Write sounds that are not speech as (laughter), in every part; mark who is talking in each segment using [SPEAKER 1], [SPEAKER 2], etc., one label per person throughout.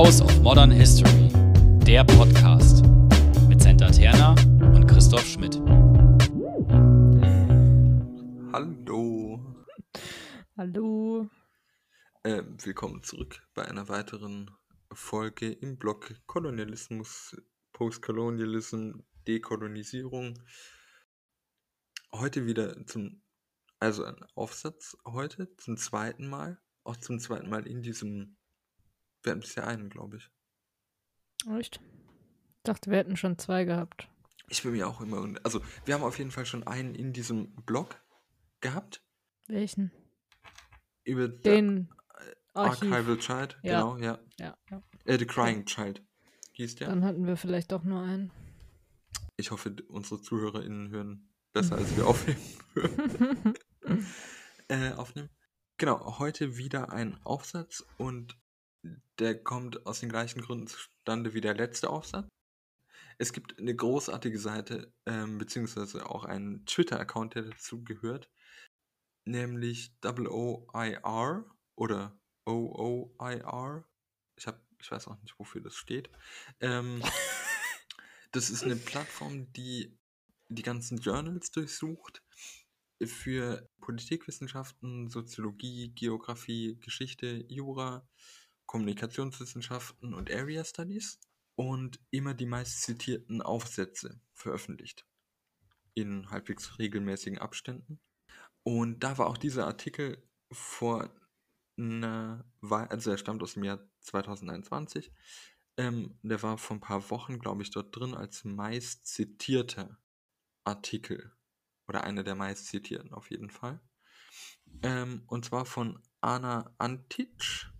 [SPEAKER 1] House of Modern History, der Podcast mit Senta Terna und Christoph Schmidt.
[SPEAKER 2] Hallo.
[SPEAKER 3] Hallo.
[SPEAKER 2] Äh, willkommen zurück bei einer weiteren Folge im Blog Kolonialismus, Postkolonialism, Dekolonisierung. Heute wieder zum, also ein Aufsatz heute zum zweiten Mal, auch zum zweiten Mal in diesem, wir hatten bisher einen, glaube ich.
[SPEAKER 3] Echt? Ich dachte, wir hätten schon zwei gehabt.
[SPEAKER 2] Ich bin mir auch immer, also wir haben auf jeden Fall schon einen in diesem Blog gehabt,
[SPEAKER 3] Welchen?
[SPEAKER 2] über
[SPEAKER 3] Den Archiv.
[SPEAKER 2] Archival Child,
[SPEAKER 3] Ja.
[SPEAKER 2] genau, ja.
[SPEAKER 3] Ja, ja.
[SPEAKER 2] Äh, The Crying Child hieß der.
[SPEAKER 3] Dann hatten wir vielleicht doch nur einen.
[SPEAKER 2] Ich hoffe, unsere ZuhörerInnen hören besser, als wir aufnehmen. (laughs) (laughs) äh, aufnehmen. Genau, heute wieder ein Aufsatz und der kommt aus den gleichen Gründen zustande wie der letzte Aufsatz. Es gibt eine großartige Seite, ähm, beziehungsweise auch einen Twitter-Account, der dazu gehört, nämlich OOIR oder OOIR. Ich, hab, ich weiß auch nicht, wofür das steht. Ähm, (laughs) das ist eine Plattform, die die ganzen Journals durchsucht für Politikwissenschaften, Soziologie, Geografie, Geschichte, Jura, Kommunikationswissenschaften und Area Studies und immer die meist zitierten Aufsätze veröffentlicht in halbwegs regelmäßigen Abständen. Und da war auch dieser Artikel vor einer Weile, also er stammt aus dem Jahr 2021, ähm, der war vor ein paar Wochen, glaube ich, dort drin als meist zitierter Artikel oder einer der meist zitierten auf jeden Fall. Ähm, und zwar von Anna Antic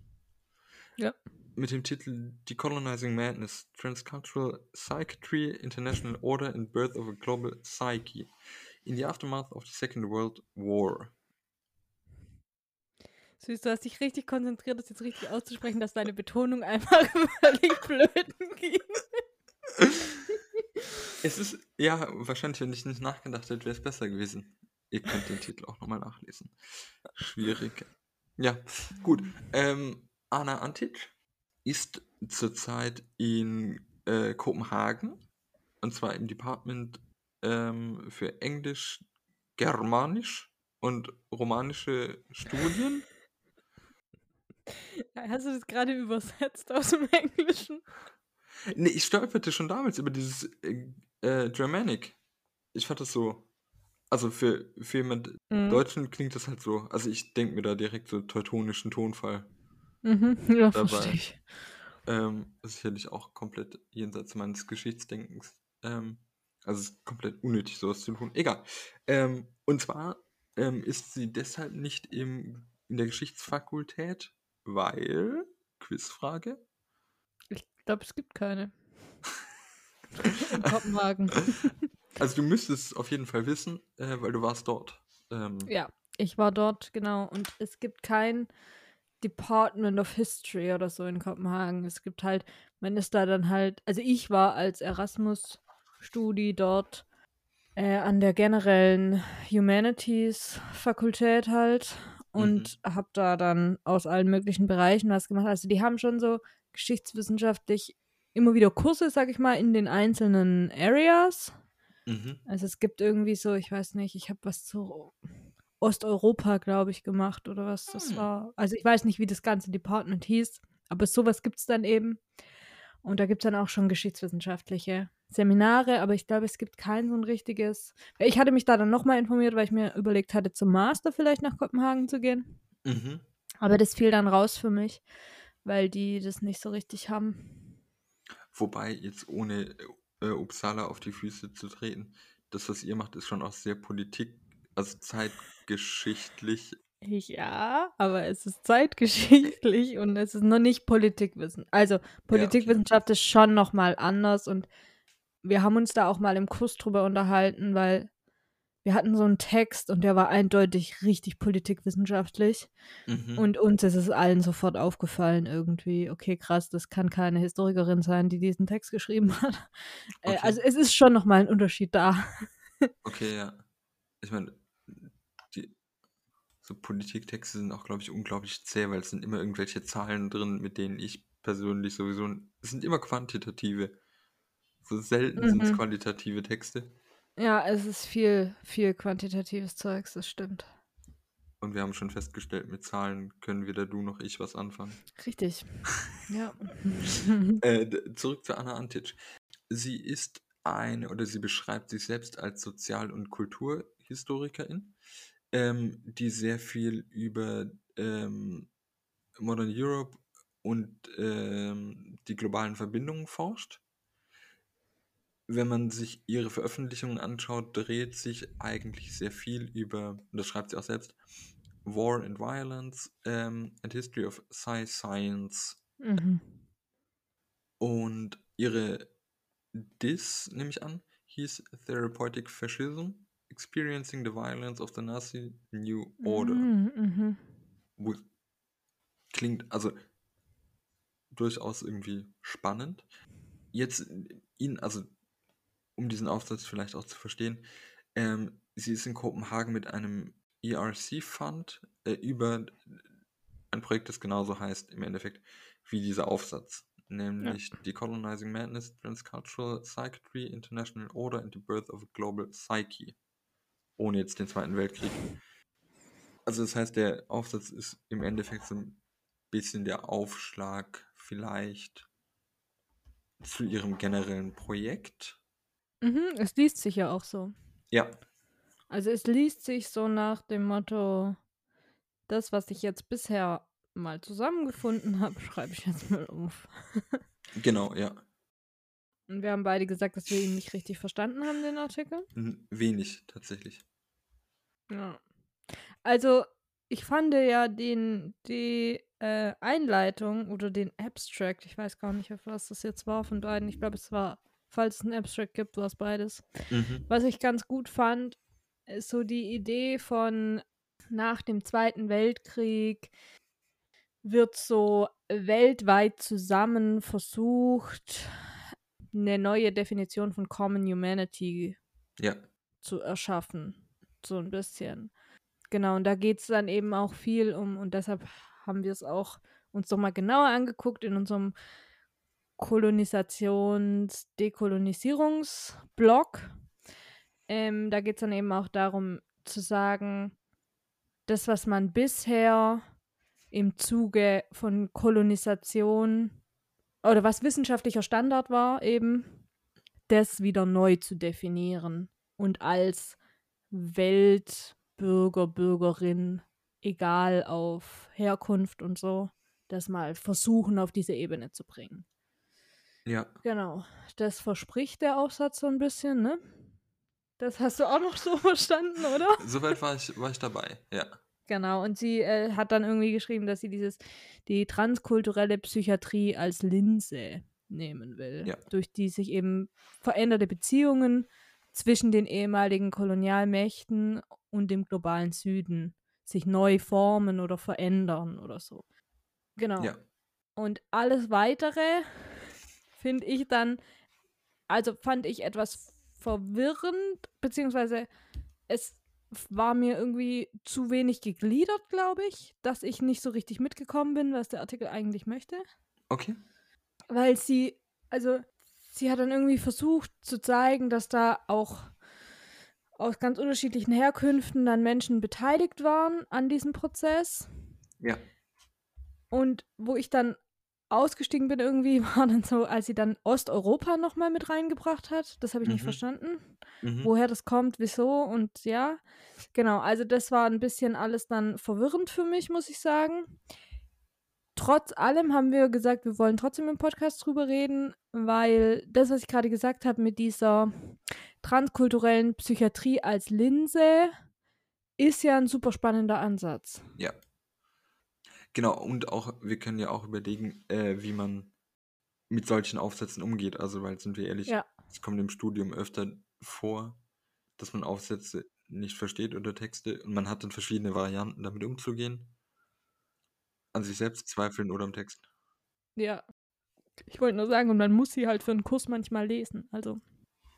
[SPEAKER 3] Ja.
[SPEAKER 2] mit dem Titel Decolonizing Madness, Transcultural Psychiatry, International Order and Birth of a Global Psyche in the Aftermath of the Second World War.
[SPEAKER 3] Süß, du hast dich richtig konzentriert, das jetzt richtig auszusprechen, dass deine Betonung einfach (laughs) völlig blöden ging.
[SPEAKER 2] Es ist, ja, wahrscheinlich, wenn ich nicht nachgedacht hätte, wäre es besser gewesen. Ihr könnt den Titel auch nochmal nachlesen. Schwierig. Ja, gut. Ähm, Anna Antic ist zurzeit in äh, Kopenhagen. Und zwar im Department ähm, für Englisch, Germanisch und romanische Studien. (laughs)
[SPEAKER 3] Hast du das gerade übersetzt aus dem Englischen?
[SPEAKER 2] Nee, ich stolperte schon damals über dieses äh, äh, Germanic. Ich fand das so. Also für, für jemand
[SPEAKER 3] Mhm.
[SPEAKER 2] Deutschen klingt das halt so. Also ich denke mir da direkt so teutonischen Tonfall.
[SPEAKER 3] Mhm. Ja,
[SPEAKER 2] Dabei.
[SPEAKER 3] verstehe ich.
[SPEAKER 2] Ähm, sicherlich auch komplett jenseits meines Geschichtsdenkens. Ähm, also es ist komplett unnötig, sowas zu tun. Egal. Ähm, und zwar ähm, ist sie deshalb nicht im, in der Geschichtsfakultät, weil, Quizfrage,
[SPEAKER 3] Ich glaube, es gibt keine. (laughs) In Kopenhagen.
[SPEAKER 2] also du müsstest es auf jeden Fall wissen, äh, weil du warst dort. Ähm,
[SPEAKER 3] Ja, ich war dort, genau. Und es gibt kein Department of History oder so in Kopenhagen. Es gibt halt, man ist da dann halt, also ich war als Erasmus-Studi dort äh, an der generellen Humanities-Fakultät halt und habe da dann aus allen möglichen Bereichen was gemacht. Also die haben schon so geschichtswissenschaftlich immer wieder Kurse, sag ich mal, in den einzelnen Areas.
[SPEAKER 2] Mhm.
[SPEAKER 3] Also es gibt irgendwie so, ich weiß nicht, ich habe was zu Osteuropa, glaube ich, gemacht oder was das
[SPEAKER 2] Hm.
[SPEAKER 3] war. Also ich weiß nicht, wie das ganze Department hieß, aber sowas gibt es dann eben. Und da gibt es dann auch schon geschichtswissenschaftliche Seminare, aber ich glaube, es gibt kein so ein richtiges. Ich hatte mich da dann nochmal informiert, weil ich mir überlegt hatte, zum Master vielleicht nach Kopenhagen zu gehen.
[SPEAKER 2] Mhm.
[SPEAKER 3] Aber das fiel dann raus für mich, weil die das nicht so richtig haben.
[SPEAKER 2] Wobei, jetzt ohne äh, Uppsala auf die Füße zu treten, das, was ihr macht, ist schon auch sehr Politik, also zeitgeschichtlich.
[SPEAKER 3] Ja, aber es ist zeitgeschichtlich (laughs) und es ist noch nicht Politikwissen. Also Politikwissenschaft ist schon noch mal anders und wir haben uns da auch mal im Kurs drüber unterhalten, weil wir hatten so einen Text und der war eindeutig richtig politikwissenschaftlich
[SPEAKER 2] Mhm.
[SPEAKER 3] und uns ist es allen sofort aufgefallen irgendwie, okay, krass, das kann keine Historikerin sein, die diesen Text geschrieben (laughs) hat. Äh,
[SPEAKER 2] Okay.
[SPEAKER 3] Also es ist schon noch mal ein Unterschied da.
[SPEAKER 2] Okay, ja. Ich meine, so Politiktexte sind auch, glaube ich, unglaublich zäh, weil es sind immer irgendwelche Zahlen drin, mit denen ich persönlich sowieso. Es sind immer quantitative. So selten sind es
[SPEAKER 3] Mhm.
[SPEAKER 2] qualitative Texte.
[SPEAKER 3] Ja, es ist viel, viel quantitatives Zeugs, das stimmt.
[SPEAKER 2] Und wir haben schon festgestellt, mit Zahlen können weder du noch ich was anfangen.
[SPEAKER 3] Richtig. (laughs) Ja.
[SPEAKER 2] Äh, zurück zu Anna Antic. Sie ist eine, oder sie beschreibt sich selbst als Sozial- und Kulturhistorikerin, ähm, die sehr viel über ähm, Modern Europe und ähm, die globalen Verbindungen forscht. Wenn man sich ihre Veröffentlichungen anschaut, dreht sich eigentlich sehr viel über, und das schreibt sie auch selbst, War and Violence ähm, and History of Sci Science.
[SPEAKER 3] mhm.
[SPEAKER 2] Und ihre Diss, nehme ich an, hieß Therapeutic Fascism, Experiencing the Violence of the Nazi New Order.
[SPEAKER 3] Mhm, mhm.
[SPEAKER 2] Wo klingt also durchaus irgendwie spannend. Jetzt ihn, also um diesen Aufsatz vielleicht auch zu verstehen, ähm, sie ist in Kopenhagen mit einem ERC-Fund äh, über ein Projekt, das genauso heißt im Endeffekt wie dieser Aufsatz, nämlich Decolonizing Madness, Transcultural Psychiatry, International Order and the Birth of a Global Psyche. Ohne jetzt den Zweiten Weltkrieg. Also das heißt, der Aufsatz ist im Endeffekt so ein bisschen der Aufschlag vielleicht zu ihrem generellen Projekt.
[SPEAKER 3] Mhm, es liest sich ja auch so.
[SPEAKER 2] Ja,
[SPEAKER 3] Also es liest sich so nach dem Motto, das, was ich jetzt bisher mal zusammengefunden habe, (laughs) schreibe ich jetzt mal auf. (laughs)
[SPEAKER 2] genau, ja.
[SPEAKER 3] Und wir haben beide gesagt, dass wir ihn nicht richtig verstanden haben, den Artikel.
[SPEAKER 2] N- Wenig tatsächlich.
[SPEAKER 3] Ja. Also, ich fand ja den, die äh, Einleitung oder den Abstract, ich weiß gar nicht, auf was das jetzt war von beiden. Ich glaube, es war, falls es einen Abstract gibt, war es beides.
[SPEAKER 2] Mhm.
[SPEAKER 3] Was ich ganz gut fand, ist so die Idee von nach dem Zweiten Weltkrieg wird so weltweit zusammen versucht, eine neue Definition von Common Humanity
[SPEAKER 2] Ja,
[SPEAKER 3] zu erschaffen. So ein bisschen. Genau, und da geht es dann eben auch viel um, und deshalb haben wir es auch uns nochmal genauer angeguckt in unserem Kolonisations-Dekolonisierungsblog. Ähm, da geht es dann eben auch darum zu sagen, das, was man bisher im Zuge von Kolonisation oder was wissenschaftlicher Standard war, eben, das wieder neu zu definieren und als Weltbürger, Bürgerin, egal auf Herkunft und so, das mal versuchen auf diese Ebene zu bringen.
[SPEAKER 2] ja.
[SPEAKER 3] Genau, das verspricht der Aufsatz so ein bisschen, ne? Das hast du auch noch so (laughs) verstanden, oder?
[SPEAKER 2] Soweit war ich, war ich dabei, ja.
[SPEAKER 3] Genau, und sie äh, hat dann irgendwie geschrieben, dass sie dieses, die transkulturelle Psychiatrie als Linse nehmen will,
[SPEAKER 2] Ja.
[SPEAKER 3] durch die sich eben veränderte Beziehungen zwischen den ehemaligen Kolonialmächten und dem globalen Süden sich neu formen oder verändern oder so. Genau.
[SPEAKER 2] Ja,
[SPEAKER 3] Und alles weitere finde ich dann, also fand ich etwas verwirrend, beziehungsweise es war mir irgendwie zu wenig gegliedert, glaube ich, dass ich nicht so richtig mitgekommen bin, was der Artikel eigentlich möchte.
[SPEAKER 2] okay.
[SPEAKER 3] Weil sie, also sie hat dann irgendwie versucht zu zeigen, dass da auch aus ganz unterschiedlichen Herkünften dann Menschen beteiligt waren an diesem Prozess.
[SPEAKER 2] Ja,
[SPEAKER 3] Und wo ich dann ausgestiegen bin irgendwie, (laughs) war dann so, als sie dann Osteuropa nochmal mit reingebracht hat. Das habe ich nicht
[SPEAKER 2] Mhm.
[SPEAKER 3] verstanden.
[SPEAKER 2] mhm.
[SPEAKER 3] Woher das kommt, wieso und ja. Genau, also das war ein bisschen alles dann verwirrend für mich, muss ich sagen. Trotz allem haben wir gesagt, wir wollen trotzdem im Podcast drüber reden, weil das, was ich gerade gesagt habe mit dieser transkulturellen Psychiatrie als Linse, ist ja ein super spannender Ansatz.
[SPEAKER 2] ja. Genau, und auch, wir können ja auch überlegen, äh, wie man mit solchen Aufsätzen umgeht. Also, weil, sind wir ehrlich,
[SPEAKER 3] Ja.
[SPEAKER 2] es kommt im Studium öfter vor, dass man Aufsätze nicht versteht oder Texte und man hat dann verschiedene Varianten, damit umzugehen. An sich selbst zweifeln oder am Text.
[SPEAKER 3] Ja. Ich wollte nur sagen, und man muss sie halt für einen Kurs manchmal lesen. Also.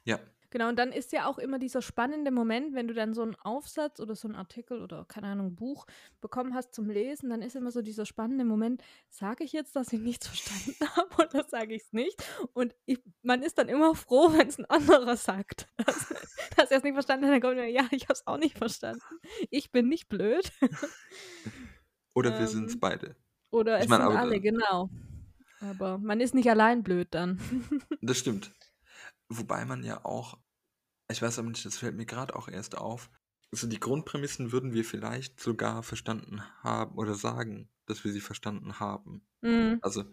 [SPEAKER 2] Ja.
[SPEAKER 3] Genau, und dann ist ja auch immer dieser spannende Moment, wenn du dann so einen Aufsatz oder so einen Artikel oder keine Ahnung, Buch bekommen hast zum Lesen, dann ist immer so dieser spannende Moment, sage ich jetzt, dass ich nichts (laughs) verstanden habe oder sage ich es nicht? Und ich, man ist dann immer froh, wenn es ein anderer sagt, (laughs) dass, dass er es nicht verstanden hat. Dann kommt er, ja, ich habe es auch nicht verstanden. Ich bin nicht blöd. (laughs)
[SPEAKER 2] Oder wir sind es
[SPEAKER 3] Ähm,
[SPEAKER 2] beide.
[SPEAKER 3] Oder
[SPEAKER 2] Ich
[SPEAKER 3] es
[SPEAKER 2] mein,
[SPEAKER 3] sind alle, genau. Aber man ist nicht allein blöd dann. (laughs)
[SPEAKER 2] Das stimmt. Wobei man ja auch, ich weiß aber nicht, das fällt mir gerade auch erst auf. Also die Grundprämissen würden wir vielleicht sogar verstanden haben oder sagen, dass wir sie verstanden haben.
[SPEAKER 3] Mhm.
[SPEAKER 2] Also,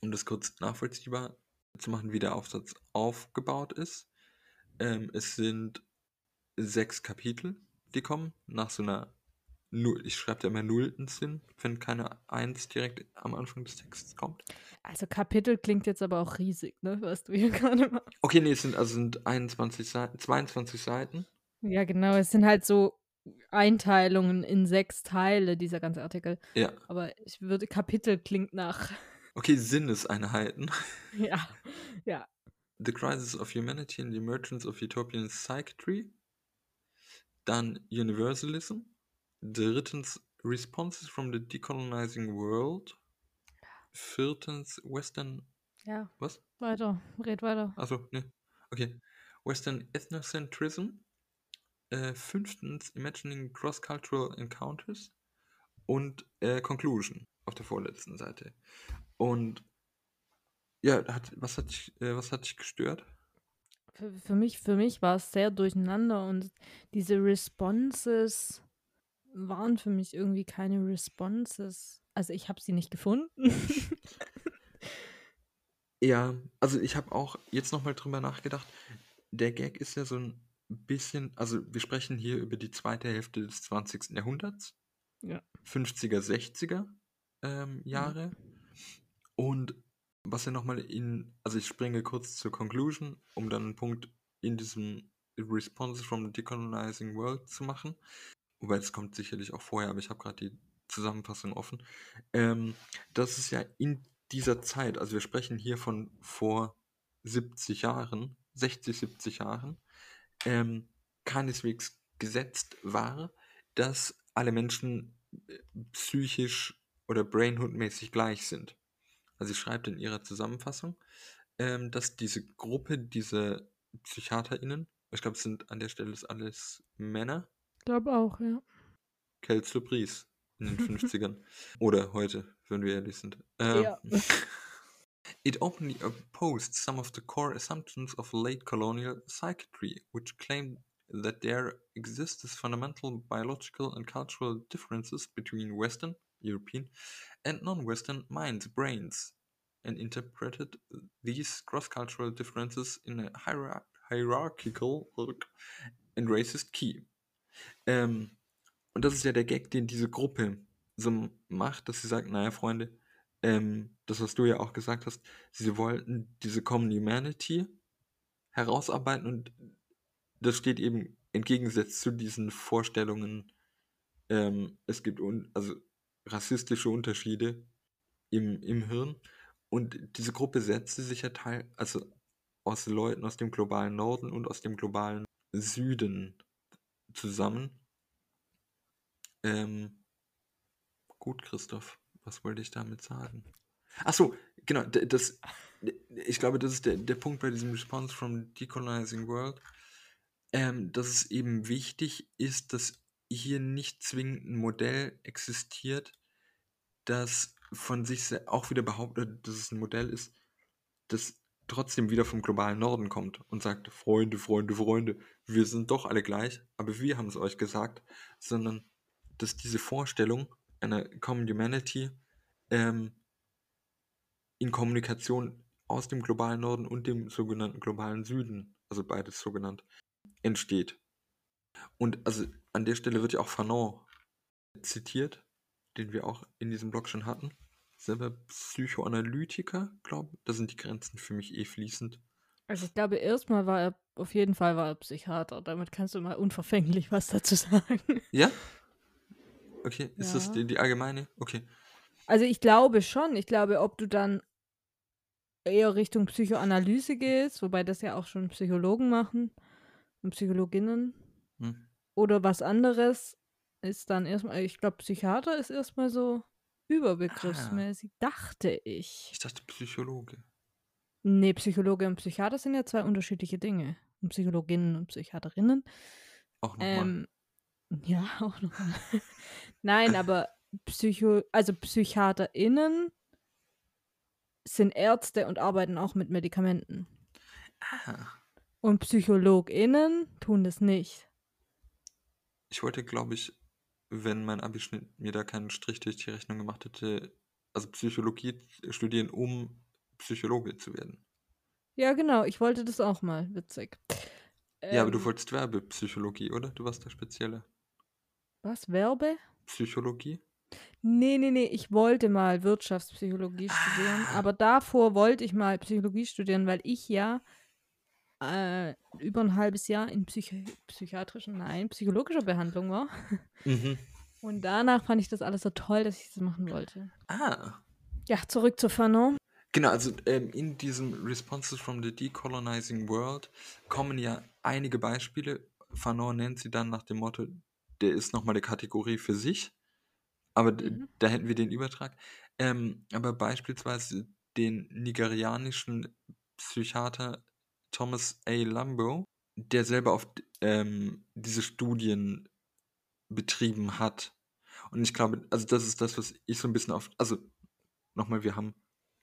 [SPEAKER 2] um das kurz nachvollziehbar zu machen, wie der Aufsatz aufgebaut ist. Ähm, es sind sechs Kapitel, die kommen, nach so einer ich schreibe da immer nullten Sinn, wenn keine Eins direkt am Anfang des Textes kommt.
[SPEAKER 3] Also Kapitel klingt jetzt aber auch riesig, ne, was du hier (laughs) gerade machst.
[SPEAKER 2] Okay, nee, es sind also sind 21 Seiten, 22 Seiten.
[SPEAKER 3] Ja, genau. Es sind halt so Einteilungen in sechs Teile, dieser ganze Artikel.
[SPEAKER 2] Ja.
[SPEAKER 3] Aber ich würde, Kapitel klingt nach. (laughs)
[SPEAKER 2] Okay, Sinneseinheiten.
[SPEAKER 3] Ja, ja.
[SPEAKER 2] The Crisis of Humanity and the Emergence of Utopian Psychiatry. Dann Universalism. Drittens Responses from the Decolonizing World. Viertens Western.
[SPEAKER 3] Ja,
[SPEAKER 2] Was?
[SPEAKER 3] weiter. Red weiter.
[SPEAKER 2] Achso, ne. Okay. Western Ethnocentrism. Äh, fünftens Imagining Cross-Cultural Encounters. Und äh, Conclusion auf der vorletzten Seite. Und ja, hat, was, hat dich, äh, was hat dich gestört?
[SPEAKER 3] Für, für mich, für mich war es sehr durcheinander und diese Responses waren für mich irgendwie keine Responses. Also ich habe sie nicht gefunden.
[SPEAKER 2] Ja, also ich habe auch jetzt nochmal drüber nachgedacht. Der Gag ist ja so ein bisschen, also wir sprechen hier über die zweite Hälfte des 20. Jahrhunderts.
[SPEAKER 3] Ja.
[SPEAKER 2] 50er, 60er ähm, Jahre. Und was ja nochmal in, also ich springe kurz zur Conclusion, um dann einen Punkt in diesem Responses from the Decolonizing World zu machen. Wobei das kommt sicherlich auch vorher, aber ich habe gerade die Zusammenfassung offen. Ähm, das ist ja in dieser Zeit, also wir sprechen hier von vor 70 Jahren, 60, 70 Jahren, ähm, keineswegs gesetzt war, dass alle Menschen äh, psychisch oder brainhood-mäßig gleich sind. Also sie schreibt in ihrer Zusammenfassung, ähm, dass diese Gruppe, diese PsychiaterInnen, ich glaube, es sind an der Stelle alles Männer,
[SPEAKER 3] glaube auch, ja.
[SPEAKER 2] Kels Surprise in den (laughs) 50ern. Oder heute, wenn wir ehrlich sind. Ähm,
[SPEAKER 3] Ja. (laughs)
[SPEAKER 2] It openly opposed some of the core assumptions of late colonial psychiatry, which claimed that there existed fundamental biological and cultural differences between Western, European, and non Western minds, brains, and interpreted these cross cultural differences in a hierar hierarchical and racist key. Ähm, und das ist ja der Gag, den diese Gruppe so macht, dass sie sagt, naja, Freunde, ähm, das, was du ja auch gesagt hast, sie wollten diese Common Humanity herausarbeiten und das steht eben entgegengesetzt zu diesen Vorstellungen, ähm, es gibt un also rassistische Unterschiede im, im Hirn. Und diese Gruppe setzte sich ja teil, also aus Leuten aus dem globalen Norden und aus dem globalen Süden zusammen. Ähm, gut, Christoph, was wollte ich damit sagen? Ach so, genau, das, ich glaube, das ist der, der Punkt bei diesem Response from Decolonizing World, ähm, dass es eben wichtig ist, dass hier nicht zwingend ein Modell existiert, das von sich auch wieder behauptet, dass es ein Modell ist, das trotzdem wieder vom globalen Norden kommt und sagt, Freunde, Freunde, Freunde, wir sind doch alle gleich, aber wir haben es euch gesagt, sondern dass diese Vorstellung einer Common Humanity ähm, in Kommunikation aus dem globalen Norden und dem sogenannten globalen Süden, also beides so genannt, entsteht. Und also an der Stelle wird ja auch Fanon zitiert, den wir auch in diesem Blog schon hatten. Selber Psychoanalytiker, glaube Da sind die Grenzen für mich eh fließend.
[SPEAKER 3] Also ich glaube, erstmal war er, auf jeden Fall war er Psychiater. Damit kannst du mal unverfänglich was dazu sagen.
[SPEAKER 2] Ja? (laughs) Okay, ist das
[SPEAKER 3] Ja.
[SPEAKER 2] die, die allgemeine? Okay.
[SPEAKER 3] Also ich glaube schon. Ich glaube, ob du dann eher Richtung Psychoanalyse gehst, wobei das ja auch schon Psychologen machen, und Psychologinnen.
[SPEAKER 2] Hm.
[SPEAKER 3] Oder was anderes ist dann erstmal, ich glaube, Psychiater ist erstmal so überbegriffsmäßig, dachte ich.
[SPEAKER 2] Ich dachte Psychologe.
[SPEAKER 3] Nee, Psychologe und Psychiater sind ja zwei unterschiedliche Dinge. Und Psychologinnen und Psychiaterinnen.
[SPEAKER 2] Auch nochmal.
[SPEAKER 3] Ähm, ja, (laughs) auch nochmal. Nein, aber Psycho, also PsychiaterInnen sind Ärzte und arbeiten auch mit Medikamenten.
[SPEAKER 2] ah,
[SPEAKER 3] Und PsychologInnen tun das nicht.
[SPEAKER 2] ich wollte, glaube ich, wenn mein Abischnitt mir da keinen Strich durch die Rechnung gemacht hätte, also Psychologie studieren, um Psychologe zu werden.
[SPEAKER 3] Ja, genau, ich wollte das auch mal, witzig.
[SPEAKER 2] ja, aber du
[SPEAKER 3] Ähm,
[SPEAKER 2] wolltest Werbepsychologie, oder? Du warst der Spezielle.
[SPEAKER 3] Was, Werbe?
[SPEAKER 2] Psychologie?
[SPEAKER 3] Nee, nee, nee, ich wollte mal Wirtschaftspsychologie studieren,
[SPEAKER 2] Ah.
[SPEAKER 3] aber davor wollte ich mal Psychologie studieren, weil ich ja äh, über ein halbes Jahr in Psychi psychiatrischen, nein, psychologischer Behandlung war.
[SPEAKER 2] Mhm.
[SPEAKER 3] Und danach fand ich das alles so toll, dass ich das machen wollte.
[SPEAKER 2] Ah.
[SPEAKER 3] Ja, zurück zu Fanon.
[SPEAKER 2] Genau, also ähm, in diesem Responses from the Decolonizing World kommen ja einige Beispiele. Fanon nennt sie dann nach dem Motto, der ist nochmal eine Kategorie für sich. Aber
[SPEAKER 3] Mhm.
[SPEAKER 2] da hätten wir den Übertrag. Ähm, aber beispielsweise den nigerianischen Psychiater Thomas A. Lambo, der selber auf ähm, diese Studien betrieben hat. Und ich glaube, also das ist das, was ich so ein bisschen auf. Also nochmal, wir haben,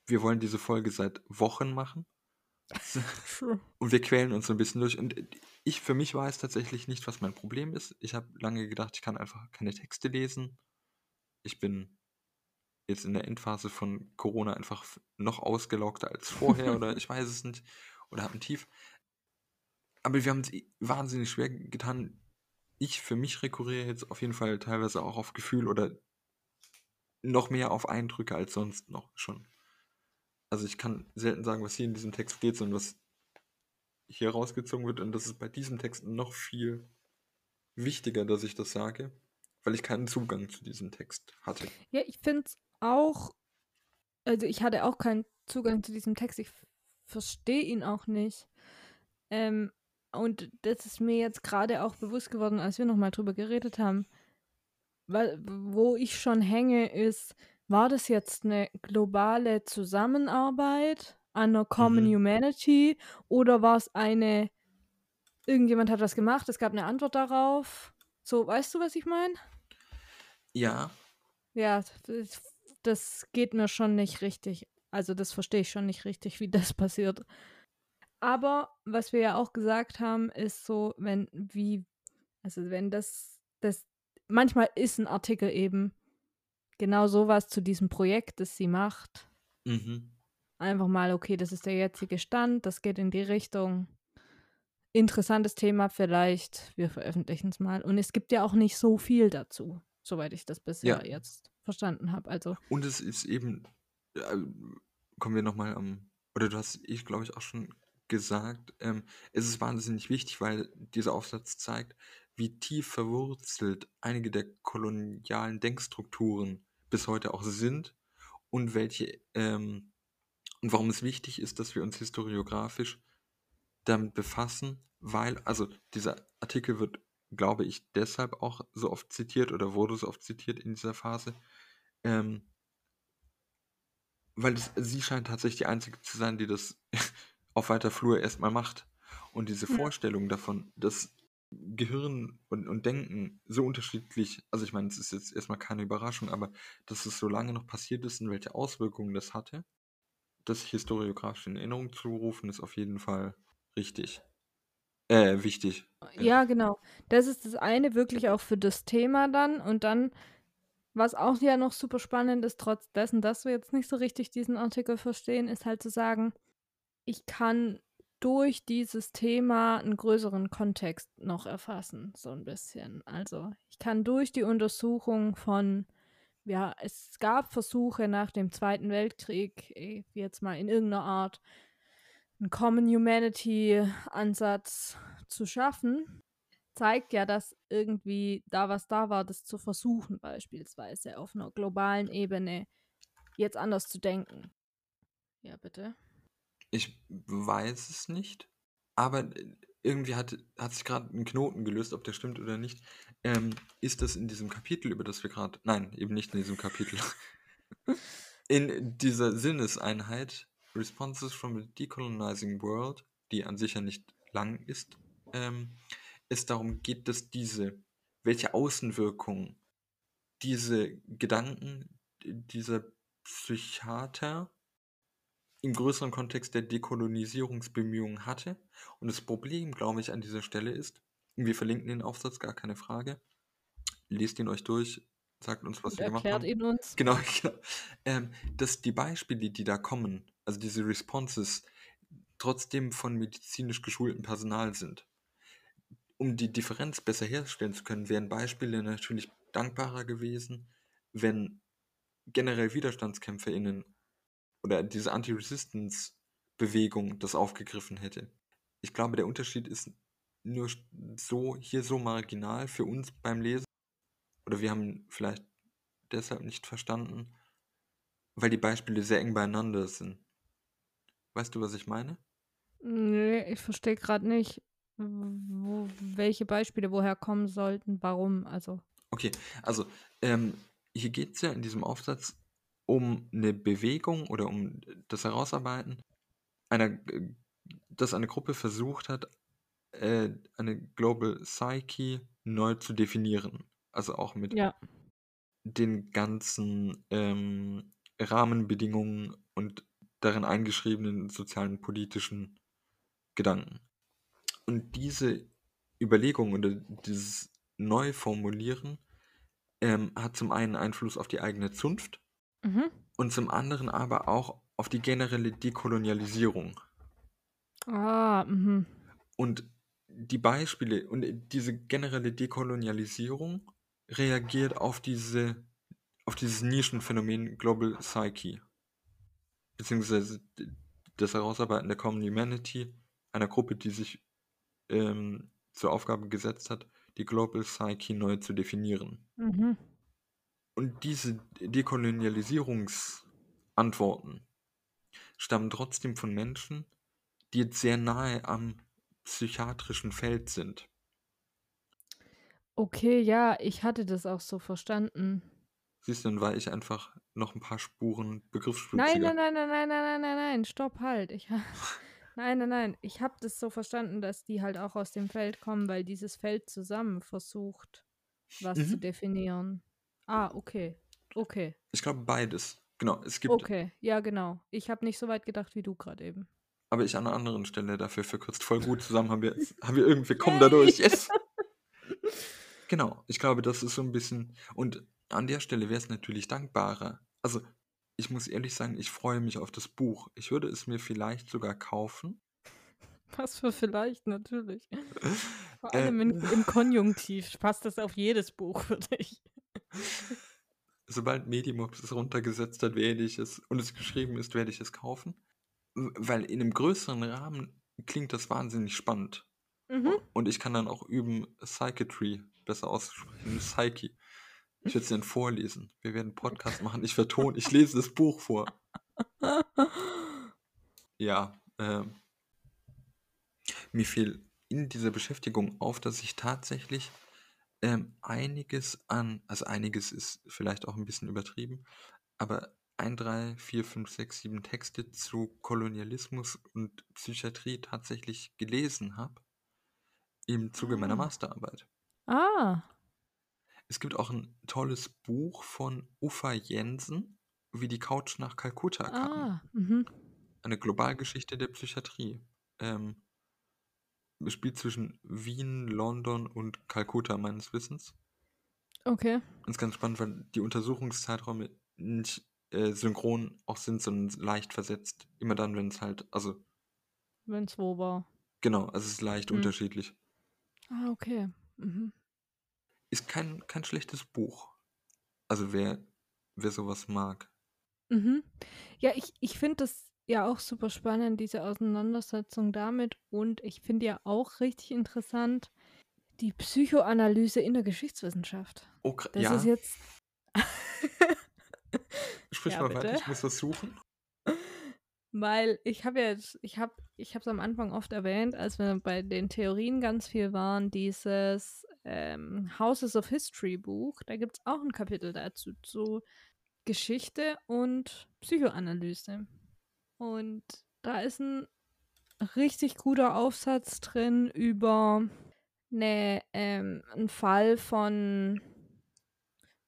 [SPEAKER 2] wir wollen diese Folge seit Wochen machen. (laughs) Und wir quälen uns so ein bisschen durch. Und ich, für mich weiß tatsächlich nicht, was mein Problem ist. Ich habe lange gedacht, ich kann einfach keine Texte lesen. Ich bin jetzt in der Endphase von Corona einfach noch ausgelaugter als vorher (laughs) oder ich weiß es nicht. Oder habe ein Tief. Aber wir haben es wahnsinnig schwer getan. Ich für mich rekurriere jetzt auf jeden Fall teilweise auch auf Gefühl oder noch mehr auf Eindrücke als sonst noch schon. Also ich kann selten sagen, was hier in diesem Text steht, sondern was hier rausgezogen wird. Und das ist bei diesem Text noch viel wichtiger, dass ich das sage, weil ich keinen Zugang zu diesem Text hatte.
[SPEAKER 3] Ja, ich finde es auch, also ich hatte auch keinen Zugang zu diesem Text. Ich verstehe ihn auch nicht. Ähm, und das ist mir jetzt gerade auch bewusst geworden, als wir nochmal drüber geredet haben. Weil, wo ich schon hänge, ist, war das jetzt eine globale Zusammenarbeit an einer Common
[SPEAKER 2] Mhm.
[SPEAKER 3] Humanity oder war es eine, irgendjemand hat was gemacht, es gab eine Antwort darauf? So, weißt du, was ich meine?
[SPEAKER 2] Ja,
[SPEAKER 3] Ja, das, das geht mir schon nicht richtig. Also das verstehe ich schon nicht richtig, wie das (laughs) passiert. Aber was wir ja auch gesagt haben, ist so, wenn wie, also wenn das, das, manchmal ist ein Artikel eben genau sowas zu diesem Projekt, das sie macht.
[SPEAKER 2] mhm.
[SPEAKER 3] Einfach mal, okay, das ist der jetzige Stand, das geht in die Richtung. Interessantes Thema vielleicht, wir veröffentlichen es mal. Und es gibt ja auch nicht so viel dazu, soweit ich das bisher
[SPEAKER 2] Ja.
[SPEAKER 3] jetzt verstanden habe. Also
[SPEAKER 2] Und es ist eben, äh, kommen wir nochmal am, oder du hast, ich glaube ich auch schon gesagt, ähm, es ist wahnsinnig wichtig, weil dieser Aufsatz zeigt, wie tief verwurzelt einige der kolonialen Denkstrukturen bis heute auch sind und welche, ähm, und warum es wichtig ist, dass wir uns historiografisch damit befassen, weil, also dieser Artikel wird, glaube ich, deshalb auch so oft zitiert oder wurde so oft zitiert in dieser Phase, ähm, weil es, sie scheint tatsächlich die Einzige zu sein, die das (laughs) auf weiter Flur erstmal macht. Und diese
[SPEAKER 3] Ja.
[SPEAKER 2] Vorstellung davon, dass Gehirn und, und Denken so unterschiedlich, also ich meine, es ist jetzt erstmal keine Überraschung, aber dass es so lange noch passiert ist und welche Auswirkungen das hatte, das historiografisch in Erinnerung zu rufen, ist auf jeden Fall richtig. Äh, wichtig.
[SPEAKER 3] Ja, genau. Das ist das eine wirklich auch für das Thema dann. Und dann, was auch ja noch super spannend ist, trotz dessen, dass wir jetzt nicht so richtig diesen Artikel verstehen, ist halt zu sagen, ich kann durch dieses Thema einen größeren Kontext noch erfassen, so ein bisschen. Also ich kann durch die Untersuchung von, ja, es gab Versuche nach dem Zweiten Weltkrieg, eh, jetzt mal in irgendeiner Art, einen Common Humanity-Ansatz zu schaffen, zeigt ja, dass irgendwie da was da war, das zu versuchen, beispielsweise auf einer globalen Ebene jetzt anders zu denken. Ja, bitte.
[SPEAKER 2] Ich weiß es nicht, aber irgendwie hat, hat sich gerade ein Knoten gelöst, ob der stimmt oder nicht. Ähm, ist das in diesem Kapitel, über das wir gerade. Nein, eben nicht in diesem Kapitel. (laughs) in dieser Sinneseinheit Responses from a Decolonizing World, die an sich ja nicht lang ist, ähm, es darum geht, dass diese, welche Außenwirkungen diese Gedanken dieser Psychiater im größeren Kontext der Dekolonisierungsbemühungen hatte. Und das Problem, glaube ich, an dieser Stelle ist, wir verlinken den Aufsatz, gar keine Frage. Lest ihn euch durch, sagt uns, was
[SPEAKER 3] Und
[SPEAKER 2] wir gemacht
[SPEAKER 3] erklärt
[SPEAKER 2] haben.
[SPEAKER 3] ihn uns.
[SPEAKER 2] Genau, (laughs) genau. Ähm, dass die Beispiele, die da kommen, also diese Responses, trotzdem von medizinisch geschultem Personal sind. Um die Differenz besser herstellen zu können, wären Beispiele natürlich dankbarer gewesen, wenn generell WiderstandskämpferInnen oder diese Anti-Resistance-Bewegung das aufgegriffen hätte. Ich glaube, der Unterschied ist nur so hier so marginal für uns beim Lesen. Oder wir haben vielleicht deshalb nicht verstanden, weil die Beispiele sehr eng beieinander sind. Weißt du, was ich meine?
[SPEAKER 3] Nee, ich verstehe gerade nicht, wo, welche Beispiele woher kommen sollten, warum. Also,
[SPEAKER 2] Okay, also ähm, hier geht es ja in diesem Aufsatz um eine Bewegung oder um das Herausarbeiten einer, dass eine Gruppe versucht hat, äh, eine Global Psyche neu zu definieren. Also auch mit
[SPEAKER 3] ja.
[SPEAKER 2] den ganzen ähm, Rahmenbedingungen und darin eingeschriebenen sozialen politischen Gedanken. Und diese Überlegung oder dieses Neuformulieren ähm, hat zum einen Einfluss auf die eigene Zunft
[SPEAKER 3] Mhm.
[SPEAKER 2] und zum anderen aber auch auf die generelle Dekolonialisierung.
[SPEAKER 3] Ah, mhm.
[SPEAKER 2] Und die Beispiele und diese generelle Dekolonialisierung reagiert auf diese auf dieses Nischenphänomen Global Psyche beziehungsweise das Herausarbeiten der Common Humanity einer Gruppe, die sich ähm, zur Aufgabe gesetzt hat, die Global Psyche neu zu definieren.
[SPEAKER 3] Mhm.
[SPEAKER 2] Und diese Dekolonialisierungsantworten stammen trotzdem von Menschen, die jetzt sehr nahe am psychiatrischen Feld sind.
[SPEAKER 3] Okay, ja, ich hatte das auch so verstanden.
[SPEAKER 2] Siehst du, dann war ich einfach noch ein paar Spuren
[SPEAKER 3] Nein,
[SPEAKER 2] begriffsstuziger.
[SPEAKER 3] nein, nein, nein, nein, nein, nein, nein, nein, stopp, halt. Ich, (laughs) nein, nein, nein. Ich habe das so verstanden, dass die halt auch aus dem Feld kommen, weil dieses Feld zusammen versucht, was zu
[SPEAKER 2] Mhm.
[SPEAKER 3] definieren. Ah, okay. Okay.
[SPEAKER 2] Ich glaube beides. Genau, es gibt,
[SPEAKER 3] Okay. Ja, genau. Ich habe nicht so weit gedacht wie du gerade eben.
[SPEAKER 2] aber ich an einer anderen Stelle dafür verkürzt voll gut zusammen haben wir, haben wir irgendwie kommen dadurch. Yes! (laughs) Genau, ich glaube, das ist so ein bisschen. Und an der Stelle wäre es natürlich dankbarer. Also, ich muss ehrlich sagen, ich freue mich auf das Buch. Ich würde es mir vielleicht sogar kaufen. (laughs)
[SPEAKER 3] Was für vielleicht, natürlich. Vor
[SPEAKER 2] Äh,
[SPEAKER 3] allem in, (laughs) im Konjunktiv passt das auf jedes Buch für dich.
[SPEAKER 2] Sobald Medimobs es runtergesetzt hat, werde ich es und es geschrieben ist, werde ich es kaufen. Weil in einem größeren Rahmen klingt das wahnsinnig spannend.
[SPEAKER 3] Mhm.
[SPEAKER 2] Und ich kann dann auch üben, Psychiatry besser auszusprechen. Psyche. Ich werde es dann vorlesen. Wir werden einen Podcast machen. Ich vertone, ich lese das Buch vor. Ja, ähm, mir fiel in dieser Beschäftigung auf, dass ich tatsächlich ähm, einiges an, also einiges ist vielleicht auch ein bisschen übertrieben, aber ein, drei, vier, fünf, sechs, sieben Texte zu Kolonialismus und Psychiatrie tatsächlich gelesen habe im Zuge meiner
[SPEAKER 3] Ah.
[SPEAKER 2] Masterarbeit.
[SPEAKER 3] ah,
[SPEAKER 2] Es gibt auch ein tolles Buch von Uffa Jensen, wie die Couch nach Kalkutta kam.
[SPEAKER 3] ah, mhm.
[SPEAKER 2] Eine Globalgeschichte der Psychiatrie. Ähm, es spielt zwischen Wien, London und Kalkutta meines Wissens.
[SPEAKER 3] Okay.
[SPEAKER 2] Und ist ganz spannend, weil die Untersuchungszeiträume nicht äh, synchron auch sind, sondern leicht versetzt. Immer dann, wenn es halt, also
[SPEAKER 3] Wenn es wo war.
[SPEAKER 2] genau, also es ist leicht
[SPEAKER 3] Hm.
[SPEAKER 2] unterschiedlich.
[SPEAKER 3] Ah, okay. Mhm.
[SPEAKER 2] Ist kein, kein schlechtes Buch. Also wer, wer sowas mag.
[SPEAKER 3] Mhm. Ja, ich, ich finde das ja auch super spannend, diese Auseinandersetzung damit. Und ich finde ja auch richtig interessant die Psychoanalyse in der Geschichtswissenschaft.
[SPEAKER 2] Gra-
[SPEAKER 3] Das
[SPEAKER 2] ja,
[SPEAKER 3] ist jetzt. (laughs)
[SPEAKER 2] sprich
[SPEAKER 3] Ja,
[SPEAKER 2] mal weiter,
[SPEAKER 3] bitte.
[SPEAKER 2] ich muss das suchen.
[SPEAKER 3] Weil ich habe jetzt, ich habe ich es am Anfang oft erwähnt, als wir bei den Theorien ganz viel waren, dieses ähm, Houses of History Buch, da gibt es auch ein Kapitel dazu, zu Geschichte und Psychoanalyse. Und da ist ein richtig guter Aufsatz drin über eine, ähm, einen Fall von,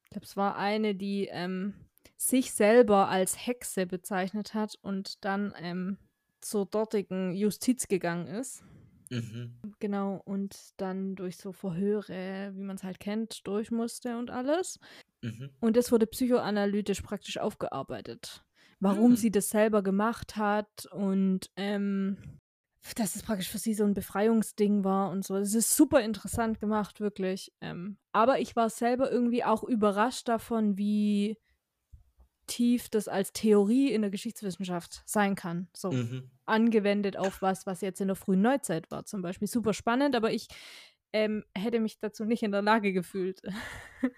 [SPEAKER 3] ich glaube, es war eine, die ähm, sich selber als Hexe bezeichnet hat und dann ähm, zur dortigen Justiz gegangen ist.
[SPEAKER 2] Mhm.
[SPEAKER 3] Genau, und dann durch so Verhöre, wie man es halt kennt, durch musste und alles.
[SPEAKER 2] Mhm.
[SPEAKER 3] Und das wurde psychoanalytisch praktisch aufgearbeitet. Warum
[SPEAKER 2] Mhm.
[SPEAKER 3] sie das selber gemacht hat und ähm, dass es praktisch für sie so ein Befreiungsding war und so. Es ist super interessant gemacht, wirklich. Ähm, aber ich war selber irgendwie auch überrascht davon, wie tief das als Theorie in der Geschichtswissenschaft sein kann. So
[SPEAKER 2] Mhm.
[SPEAKER 3] angewendet auf was, was jetzt in der frühen Neuzeit war, zum Beispiel. Super spannend, aber ich ähm, hätte mich dazu nicht in der Lage gefühlt, (laughs)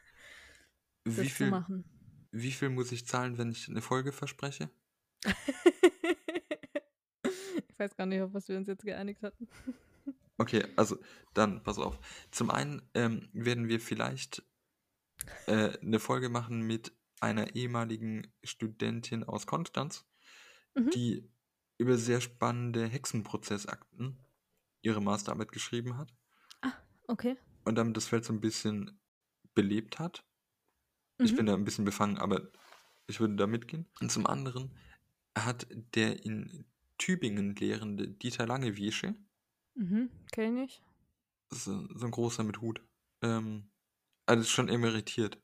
[SPEAKER 3] das
[SPEAKER 2] Wie
[SPEAKER 3] zu
[SPEAKER 2] viel,
[SPEAKER 3] machen.
[SPEAKER 2] wie viel muss ich zahlen, wenn ich eine Folge verspreche? (laughs)
[SPEAKER 3] ich weiß gar nicht, auf was wir uns jetzt geeinigt hatten. (laughs)
[SPEAKER 2] Okay, also dann, pass auf. Zum einen ähm, werden wir vielleicht äh, eine Folge machen mit einer ehemaligen Studentin aus Konstanz,
[SPEAKER 3] Mhm.
[SPEAKER 2] die über sehr spannende Hexenprozessakten ihre Masterarbeit geschrieben hat
[SPEAKER 3] Okay.
[SPEAKER 2] und damit das Feld so ein bisschen belebt hat. Ich
[SPEAKER 3] Mhm.
[SPEAKER 2] bin da ein bisschen befangen, aber ich würde da mitgehen. Und zum anderen hat der in Tübingen lehrende Dieter Langewiesche,
[SPEAKER 3] Mhm. Kenn ich.
[SPEAKER 2] so, so ein großer mit Hut, ähm, also ist schon emeritiert,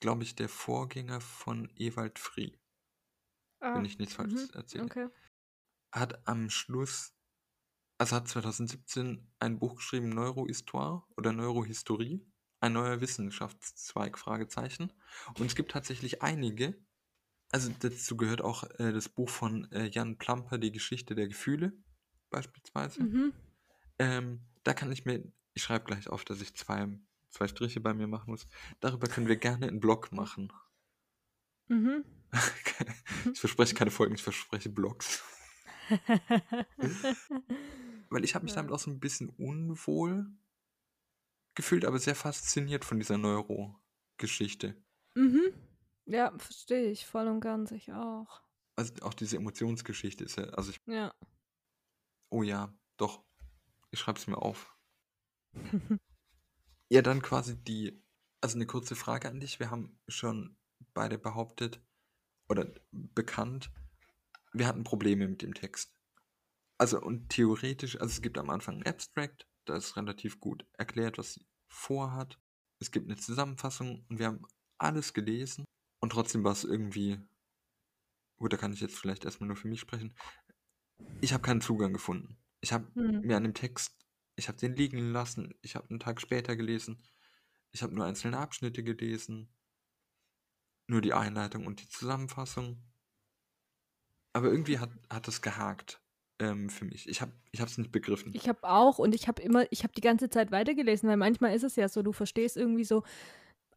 [SPEAKER 2] glaube ich, der Vorgänger von Ewald Frie,
[SPEAKER 3] Ah.
[SPEAKER 2] wenn ich nichts Falsches
[SPEAKER 3] mhm.
[SPEAKER 2] erzähle.
[SPEAKER 3] Okay.
[SPEAKER 2] Hat am Schluss, also hat 2017 ein Buch geschrieben, Neurohistoire oder Neurohistorie, ein neuer Wissenschaftszweig, Fragezeichen. Und es gibt tatsächlich einige, also dazu gehört auch äh, das Buch von äh, Jan Plamper, Die Geschichte der Gefühle, beispielsweise.
[SPEAKER 3] Mhm.
[SPEAKER 2] Ähm, da kann ich mir, ich schreibe gleich auf, dass ich zwei, zwei Striche bei mir machen muss. Darüber können wir gerne einen Blog machen.
[SPEAKER 3] Mhm. (laughs)
[SPEAKER 2] ich verspreche keine Folgen, ich verspreche Blogs. (laughs) Weil ich habe mich
[SPEAKER 3] Ja.
[SPEAKER 2] damit auch so ein bisschen unwohl gefühlt, aber sehr fasziniert von dieser Neuro-Geschichte.
[SPEAKER 3] mhm. Ja, verstehe ich voll und ganz, ich auch.
[SPEAKER 2] Also auch diese Emotionsgeschichte ist ja, also ich,
[SPEAKER 3] Ja.
[SPEAKER 2] oh ja, doch, ich schreibe es mir auf. (laughs) Ja, dann quasi die, also eine kurze Frage an dich. Wir haben schon beide behauptet oder bekannt, wir hatten Probleme mit dem Text. Also und theoretisch, also es gibt am Anfang ein Abstract, da ist relativ gut erklärt, was sie vorhat. Es gibt eine Zusammenfassung und wir haben alles gelesen und trotzdem war es irgendwie, gut, da kann ich jetzt vielleicht erstmal nur für mich sprechen. Ich habe keinen Zugang gefunden. Ich habe
[SPEAKER 3] Hm.
[SPEAKER 2] mir an dem Text, ich habe den liegen lassen, ich habe einen Tag später gelesen, ich habe nur einzelne Abschnitte gelesen, nur die Einleitung und die Zusammenfassung. Aber irgendwie hat, hat das gehakt ähm, für mich. Ich habe es nicht begriffen.
[SPEAKER 3] Ich habe auch und ich habe immer, ich habe die ganze Zeit weitergelesen, weil manchmal ist es ja so, du verstehst irgendwie so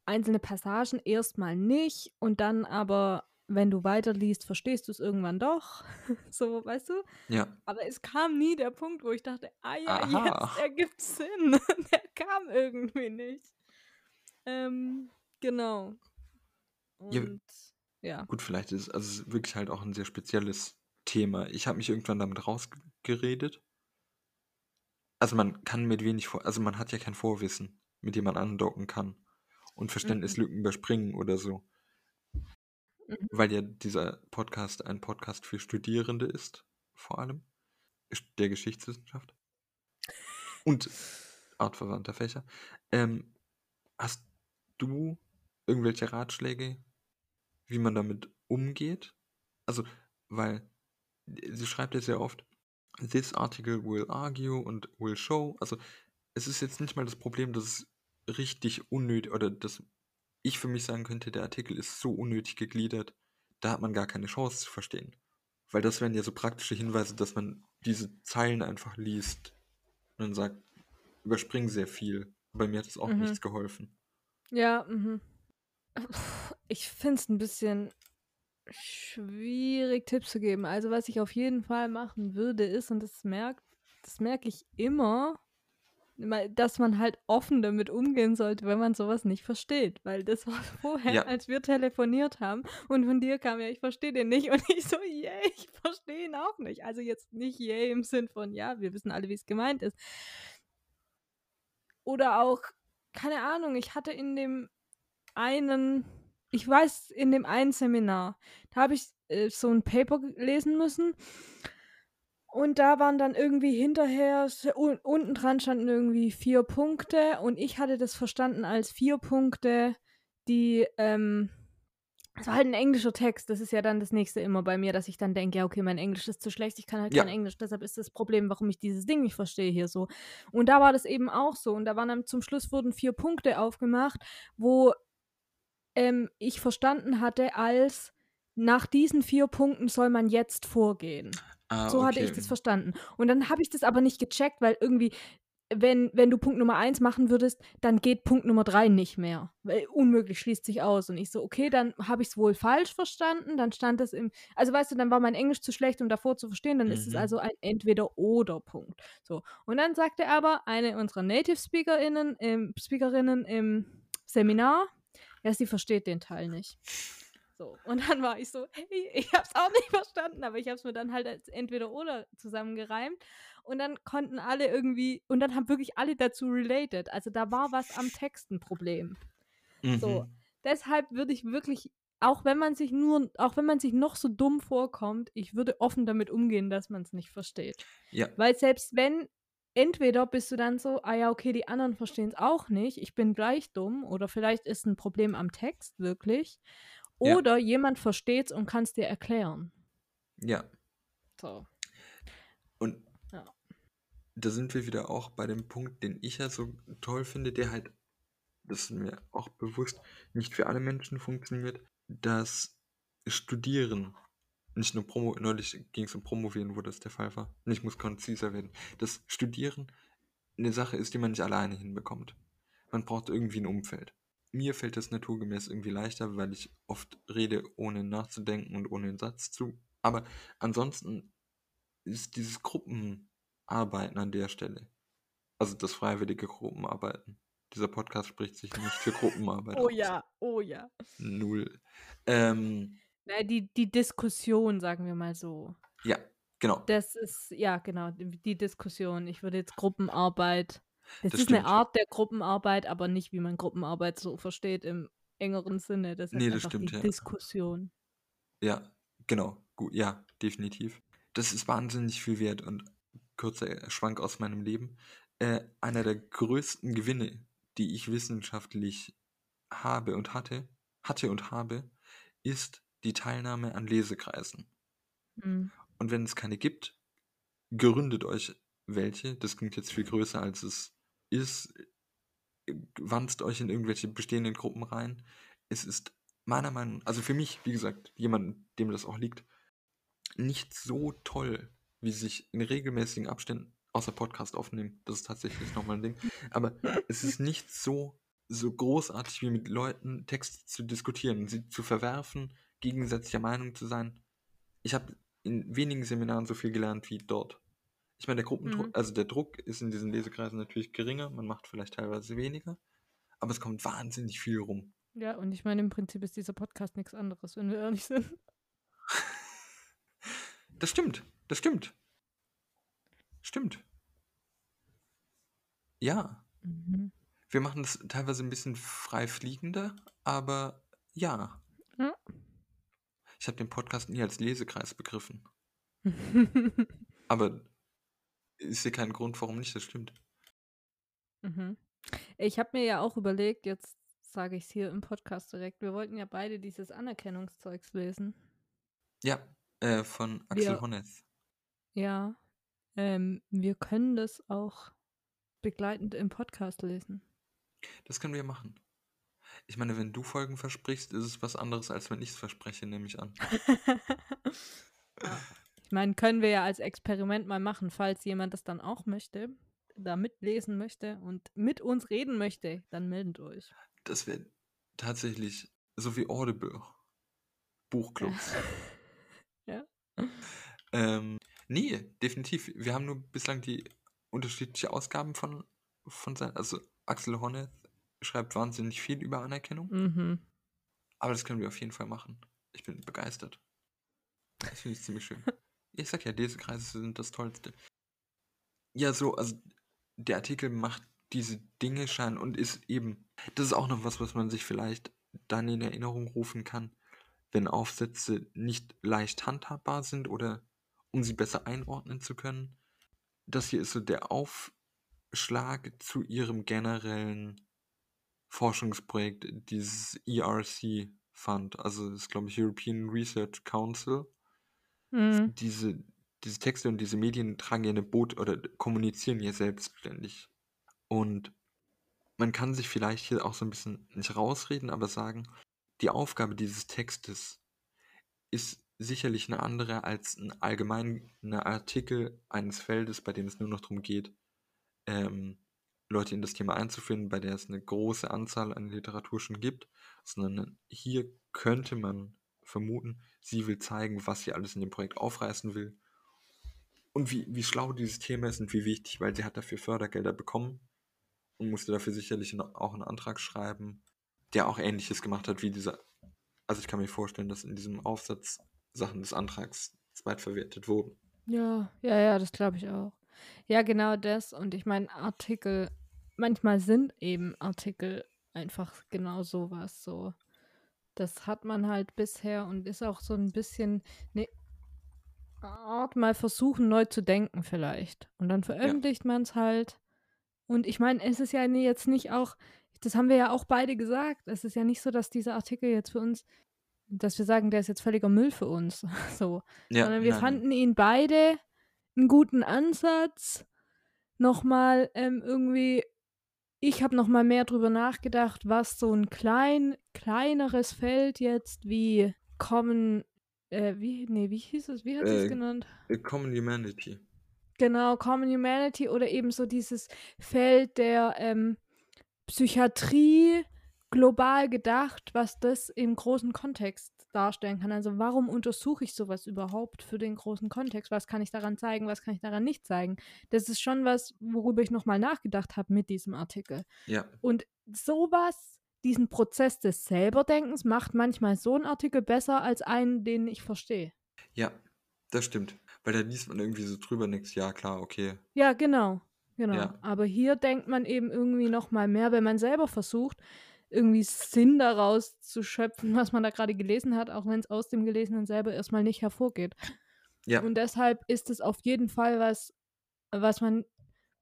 [SPEAKER 3] einzelne Passagen erstmal nicht und dann aber, wenn du weiterliest, verstehst du es irgendwann doch. (laughs) so, weißt du?
[SPEAKER 2] ja,
[SPEAKER 3] Aber es kam nie der Punkt, wo ich dachte, ah ja,
[SPEAKER 2] Aha.
[SPEAKER 3] jetzt ergibt Sinn. (laughs) der kam irgendwie nicht. Ähm, genau.
[SPEAKER 2] Ja.
[SPEAKER 3] Und ja.
[SPEAKER 2] gut, vielleicht ist also es ist wirklich halt auch ein sehr spezielles Thema. Ich habe mich irgendwann damit rausgeredet. Also man kann mit wenig vor, also man hat ja kein Vorwissen, mit dem man andocken kann und Verständnislücken überspringen oder so.
[SPEAKER 3] Mhm.
[SPEAKER 2] Weil ja dieser Podcast ein Podcast für Studierende ist, vor allem der Geschichtswissenschaft und artverwandter Fächer. Ähm, hast du irgendwelche Ratschläge, wie man damit umgeht? Also, weil sie schreibt ja sehr oft, this article will argue und will show. Also, es ist jetzt nicht mal das Problem, dass es richtig unnötig oder dass ich für mich sagen könnte, der Artikel ist so unnötig gegliedert, da hat man gar keine Chance zu verstehen. Weil das wären ja so praktische Hinweise, dass man diese Zeilen einfach liest und dann sagt, überspringen sehr viel. Bei mir hat es auch
[SPEAKER 3] Mhm.
[SPEAKER 2] nichts geholfen.
[SPEAKER 3] Ja, mhm. Ich finde es ein bisschen schwierig, Tipps zu geben. Also, was ich auf jeden Fall machen würde, ist, und das merkt das merke ich immer, dass man halt offen damit umgehen sollte, wenn man sowas nicht versteht. Weil das war (laughs) vorher,
[SPEAKER 2] Ja.
[SPEAKER 3] als wir telefoniert haben und von dir kam ja: „Ich verstehe den nicht.“ (laughs) Und ich so: „Yay, ich verstehe ihn auch nicht.“ Also, jetzt nicht yay im Sinn von, ja, wir wissen alle, wie's gemeint ist. Oder auch, keine Ahnung, ich hatte in dem einen ich weiß, in dem einen Seminar, da habe ich, äh, so 'n Paper lesen müssen und da waren dann irgendwie hinterher un unten dran standen irgendwie 4 Punkte und ich hatte das verstanden als 4 Punkte, die, ähm es war halt 'n englischer Text. Das ist ja dann das Nächste immer bei mir, dass ich dann denke: „Ja, okay, mein Englisch ist zu schlecht, ich kann halt
[SPEAKER 2] Ja.
[SPEAKER 3] kein Englisch, deshalb ist das Problem, warum ich dieses Ding nicht verstehe hier so.“ Und da war das eben auch so und da waren dann zum Schluss wurden 4 Punkte aufgemacht, wo, ähm, ich verstanden hatte als: „Nach diesen 4 Punkten soll man jetzt vorgehen.“
[SPEAKER 2] Ah,
[SPEAKER 3] So hatte ich das verstanden. Und dann habe ich das aber nicht gecheckt, weil irgendwie, wenn wenn du Punkt Nummer 1 machen würdest, dann geht Punkt Nummer 3 nicht mehr, weil unmöglich, schließt sich aus. Und ich so: „Okay, dann habe ich's wohl falsch verstanden.“ Dann stand das im also, weißt du, dann war mein Englisch zu schlecht, um davor zu verstehen, dann ist es
[SPEAKER 2] Mhm.
[SPEAKER 3] also ein Entweder-Oder-Punkt. So. Und dann sagte aber eine unserer Native Speakerinnen im Speakerinnen im Seminar, ja, sie versteht den Teil nicht. So, und dann war ich so: „Hey, ich habe es auch nicht verstanden“, aber ich habe es mir dann halt als Entweder-Oder zusammengereimt und dann konnten alle irgendwie und dann haben wirklich alle dazu related. Also, da war was am Text 'n Problem. So,
[SPEAKER 2] Mhm.
[SPEAKER 3] deshalb würde ich wirklich auch wenn man sich nur auch wenn man sich noch so dumm vorkommt, ich würde offen damit umgehen, dass man's nicht versteht.
[SPEAKER 2] Ja.
[SPEAKER 3] Weil selbst wenn entweder bist du dann so: „Ah ja, okay, die anderen verstehen's auch nicht, ich bin gleich dumm“ oder vielleicht ist 'n Problem am Text wirklich
[SPEAKER 2] Ja.
[SPEAKER 3] oder jemand versteht's und kann's dir erklären.
[SPEAKER 2] Ja.
[SPEAKER 3] So.
[SPEAKER 2] Und
[SPEAKER 3] Ja.
[SPEAKER 2] da sind wir wieder auch bei dem Punkt, den ich ja so toll finde, der halt das ist mir auch bewusst, nicht für alle Menschen funktioniert, dass Studieren nicht nur Promo neulich ging's um Promovieren, wo das der Fall war. Und ich muss konziser werden. Dass Studieren 'ne Sache ist, die man nicht alleine hinbekommt. Man braucht irgendwie 'n Umfeld. Mir fällt das naturgemäß irgendwie leichter, weil ich oft rede, ohne nachzudenken und ohne 'n Satz zu aber ansonsten ist dieses Gruppenarbeiten an der Stelle also, das freiwillige Gruppenarbeiten. Dieser Podcast spricht sich nicht für Gruppenarbeit (laughs)
[SPEAKER 3] Oh
[SPEAKER 2] aus.
[SPEAKER 3] ja, oh ja.
[SPEAKER 2] 0. Ähm
[SPEAKER 3] Na, die die Diskussion, sagen wir mal so.
[SPEAKER 2] Ja, genau.
[SPEAKER 3] Das ist ja, genau, die Diskussion. Ich würde jetzt Gruppenarbeit das
[SPEAKER 2] Das
[SPEAKER 3] ist 'ne
[SPEAKER 2] stimmt.
[SPEAKER 3] Art der Gruppenarbeit, aber nicht, wie man Gruppenarbeit so versteht im engeren Sinne. Das ist
[SPEAKER 2] Ne, das stimmt,
[SPEAKER 3] die
[SPEAKER 2] ja.
[SPEAKER 3] Diskussion.
[SPEAKER 2] Ja, genau. Gu ja, definitiv. Das ist wahnsinnig viel wert und kurzer Schwank aus meinem Leben. Äh, einer der größten Gewinne, die ich wissenschaftlich habe und hatte hatte und habe, ist die Teilnahme an Lesekreisen.
[SPEAKER 3] Mhm.
[SPEAKER 2] Und wenn es keine gibt, gründet euch welche. Das klingt jetzt viel größer, als es ist. Äh, wanzt euch in irgendwelche bestehenden Gruppen rein. Es ist meiner Meinung also, für mich, wie gesagt, jemand, dem das auch liegt, nicht so toll, wie sich in regelmäßigen Abständen außer Podcast aufnehmen. Das ist tatsächlich noch mal 'n Ding. Aber es ist nicht so so großartig, wie mit Leuten Texte zu diskutieren, sie zu verwerfen, gegensätzlicher Meinung zu sein. Ich habe in wenigen Seminaren so viel gelernt wie dort. Ich meine, der Gruppendruck
[SPEAKER 3] Mhm.
[SPEAKER 2] also, der Druck ist in diesen Lesekreisen natürlich geringer, man macht vielleicht teilweise weniger, aber es kommt wahnsinnig viel rum.
[SPEAKER 3] Ja, und ich meine, im Prinzip ist dieser Podcast nix anderes, wenn wir ehrlich sind. (laughs)
[SPEAKER 2] Das stimmt, das stimmt. Stimmt. Ja.
[SPEAKER 3] Mhm.
[SPEAKER 2] Wir machen das teilweise 'n bisschen frei fliegender, aber ja.
[SPEAKER 3] Ja.
[SPEAKER 2] Ich habe den Podcast nie als Lesekreis begriffen. (laughs) Aber ich sehe keinen Grund, warum nicht, das stimmt.
[SPEAKER 3] Mhm. Ich habe mir ja auch überlegt, jetzt sage ich's hier im Podcast direkt, wir wollten ja beide dieses Anerkennungszeugs lesen.
[SPEAKER 2] Ja, äh, von Axel
[SPEAKER 3] Wir
[SPEAKER 2] Honneth.
[SPEAKER 3] Ja, ähm, wir können das auch begleitend im Podcast lesen.
[SPEAKER 2] Das können wir machen. Ich meine, wenn du Folgen versprichst, ist es was anderes, als wenn ich's verspreche, nehme ich an. (laughs) (laughs)
[SPEAKER 3] Ja. Ich meine, können wir ja als Experiment mal machen, falls jemand das dann auch möchte, da mitlesen möchte und mit uns reden möchte, dann meldet euch.
[SPEAKER 2] Das wäre tatsächlich so wie Audible. Buchclubs. (laughs)
[SPEAKER 3] Ja.
[SPEAKER 2] Ähm, nee, definitiv. Wir haben nur bislang die unterschiedlichen Ausgaben von, von sein. Also Axel Honneth schreibt wahnsinnig viel über Anerkennung,
[SPEAKER 3] Mhm.
[SPEAKER 2] aber das können wir auf jeden Fall machen. Ich bin begeistert. Das finde ich ziemlich schön. (laughs) Ich sag ja, Lesekreise sind das Tollste. Ja, so, also der Artikel macht diese Dinge scheinen und ist eben, das ist auch noch was, was man sich vielleicht dann in Erinnerung rufen kann, wenn Aufsätze nicht leicht handhabbar sind oder um sie besser einordnen zu können. Das hier ist so der Aufschlag zu ihrem generellen Forschungsprojekt, dieses ERC Fund, also das ist, glaube ich, European Research Council.
[SPEAKER 3] Mhm.
[SPEAKER 2] Diese, diese Texte und diese Medien tragen ja eine Boot oder kommunizieren ja selbstständig. Und man kann sich vielleicht hier auch so ein bisschen nicht rausreden, aber sagen, die Aufgabe dieses Textes ist sicherlich eine andere als ein allgemeiner Artikel eines Feldes, bei dem es nur noch darum geht, ähm, Leute in das Thema einzuführen, bei der es eine große Anzahl an Literatur schon gibt, sondern hier könnte man vermuten, sie will zeigen, was sie alles in dem Projekt aufreißen will und wie, wie schlau dieses Thema ist und wie wichtig, weil sie hat dafür Fördergelder bekommen und musste dafür sicherlich auch einen Antrag schreiben, der auch ähnliches gemacht hat wie dieser. Also ich kann mir vorstellen, dass in diesem Aufsatz Sachen des Antrags zweitverwertet wurden.
[SPEAKER 3] Ja, ja, ja, das glaube ich auch. Ja, genau das. Und ich meine, Artikel, manchmal sind eben Artikel einfach genau sowas. So. Das hat man halt bisher und ist auch so ein bisschen eine Art, mal versuchen, neu zu denken, vielleicht. Und dann veröffentlicht man es halt. Und ich meine, es ist ja ni- jetzt nicht auch, das haben wir ja auch beide gesagt. Es ist ja nicht so, dass dieser Artikel jetzt für uns, dass wir sagen, der ist jetzt völliger Müll für uns. (laughs) So
[SPEAKER 2] Ja,
[SPEAKER 3] sondern wir
[SPEAKER 2] nein,
[SPEAKER 3] fanden ihn beide einen guten Ansatz. Nochmal ähm, irgendwie, ich habe nochmal mehr drüber nachgedacht, was so ein klein, kleineres Feld jetzt wie Common, äh, wie, nee, wie hieß es, wie hat sie es
[SPEAKER 2] Äh,
[SPEAKER 3] genannt?
[SPEAKER 2] A Common Humanity.
[SPEAKER 3] Genau, Common Humanity oder eben so dieses Feld der ähm, Psychiatrie global gedacht, was das im großen Kontext darstellen kann. Also warum untersuche ich sowas überhaupt für den großen Kontext? Was kann ich daran zeigen, was kann ich daran nicht zeigen? Das ist schon was, worüber ich nochmal nachgedacht habe mit diesem Artikel.
[SPEAKER 2] Ja,
[SPEAKER 3] Und sowas, diesen Prozess des Selberdenkens, macht manchmal so ein Artikel besser als einen, den ich verstehe.
[SPEAKER 2] ja, das stimmt. Weil da liest man irgendwie so drüber nichts. Ja, klar, okay.
[SPEAKER 3] Ja, genau. Genau.
[SPEAKER 2] Ja.
[SPEAKER 3] Aber hier denkt man eben irgendwie noch mal mehr, wenn man selber versucht, irgendwie Sinn daraus zu schöpfen, (laughs) was man da gerade gelesen hat, auch wenn es aus dem Gelesenen selber erstmal nicht hervorgeht.
[SPEAKER 2] Ja,
[SPEAKER 3] Und deshalb ist es auf jeden Fall was, was man,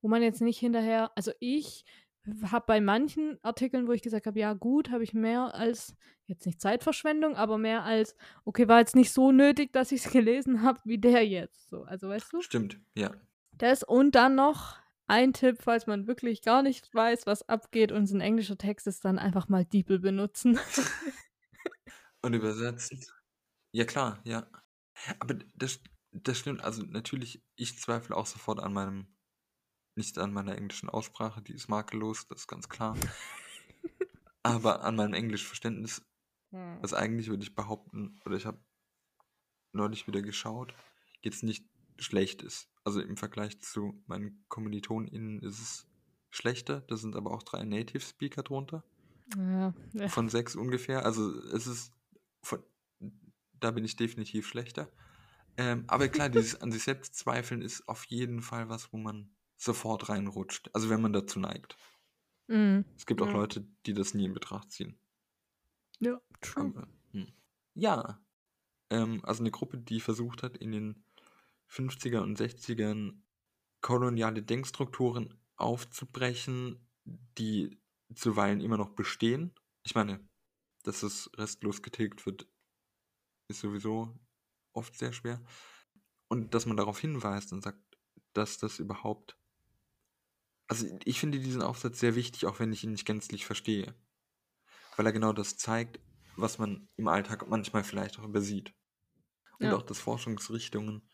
[SPEAKER 3] wo man jetzt nicht hinterher, also ich habe bei manchen Artikeln, wo ich gesagt habe, ja gut, habe ich mehr als, jetzt nicht Zeitverschwendung, aber mehr als, okay, war jetzt nicht so nötig, dass ich es (laughs) gelesen habe, wie der jetzt. So, also weißt du?
[SPEAKER 2] stimmt. Ja.
[SPEAKER 3] Das und dann noch ein Tipp, falls man wirklich gar nicht weiß, was abgeht und es ein englischer Text ist, dann einfach mal DeepL benutzen. (laughs)
[SPEAKER 2] Und übersetzen. Ja, klar, ja. Aber das, das stimmt. Also natürlich, ich zweifle auch sofort an meinem, nicht an meiner englischen Aussprache, die ist makellos, das ist ganz klar. Aber an meinem Englischverständnis, was eigentlich würde ich behaupten, oder ich habe neulich wieder geschaut, jetzt nicht schlecht ist. Also im Vergleich zu meinen KommilitonInnen ist es schlechter. Da sind aber auch drei Native Speaker drunter.
[SPEAKER 3] Ja, ja.
[SPEAKER 2] Von sechs ungefähr. Also es ist von, da bin ich definitiv schlechter. Ähm, aber klar, dieses (laughs) an sich selbst zweifeln ist auf jeden Fall was, wo man sofort reinrutscht. Also wenn man dazu neigt.
[SPEAKER 3] Mm.
[SPEAKER 2] Es gibt auch
[SPEAKER 3] Ja.
[SPEAKER 2] Leute, die das nie in Betracht ziehen.
[SPEAKER 3] Ja, true.
[SPEAKER 2] Aber, hm. Ja. Ähm, also eine Gruppe, die versucht hat, in den 50er und 60ern koloniale Denkstrukturen aufzubrechen, die zuweilen immer noch bestehen. Ich meine, dass es restlos getilgt wird, ist sowieso oft sehr schwer. Und dass man darauf hinweist und sagt, dass das überhaupt. Also ich finde diesen Aufsatz sehr wichtig, auch wenn ich ihn nicht gänzlich verstehe. Weil er genau das zeigt, was man im Alltag manchmal vielleicht auch übersieht. Und
[SPEAKER 3] Ja.
[SPEAKER 2] auch, dass Forschungsrichtungen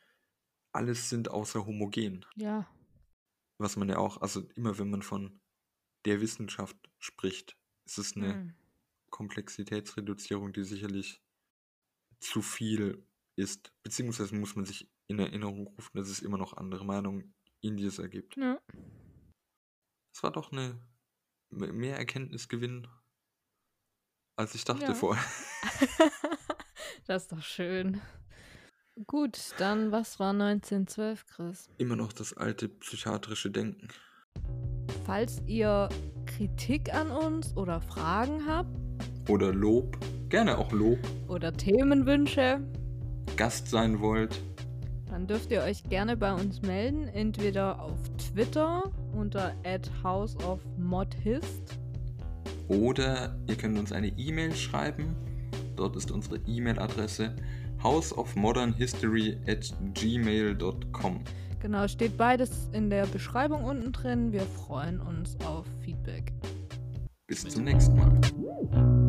[SPEAKER 2] alles sind außer homogen.
[SPEAKER 3] Ja,
[SPEAKER 2] Was man ja auch, also immer wenn man von der Wissenschaft spricht, ist es eine
[SPEAKER 3] mm.
[SPEAKER 2] Komplexitätsreduzierung, die sicherlich zu viel ist. Beziehungsweise muss man sich in Erinnerung rufen, dass es immer noch andere Meinungen in dieser gibt.
[SPEAKER 3] Ja.
[SPEAKER 2] Es war doch eine mehr Erkenntnisgewinn, als ich dachte
[SPEAKER 3] Ja.
[SPEAKER 2] vorher. (laughs)
[SPEAKER 3] das ist doch schön. Gut, dann was war 1912, Chris?
[SPEAKER 2] Immer noch das alte psychiatrische Denken.
[SPEAKER 3] Falls ihr Kritik an uns oder Fragen habt
[SPEAKER 2] Oder Lob, gerne auch Lob,
[SPEAKER 3] oder Themenwünsche,
[SPEAKER 2] Gast sein wollt.
[SPEAKER 3] dann dürft ihr euch gerne bei uns melden, entweder auf Twitter unter houseofmodhist
[SPEAKER 2] Oder ihr könnt uns eine E-Mail schreiben. Dort ist unsere E-Mail-Adresse houseofmodernhistory at gmail.com.
[SPEAKER 3] Genau, steht beides in der Beschreibung unten drin. Wir freuen uns auf Feedback.
[SPEAKER 2] Bis zum nächsten Mal.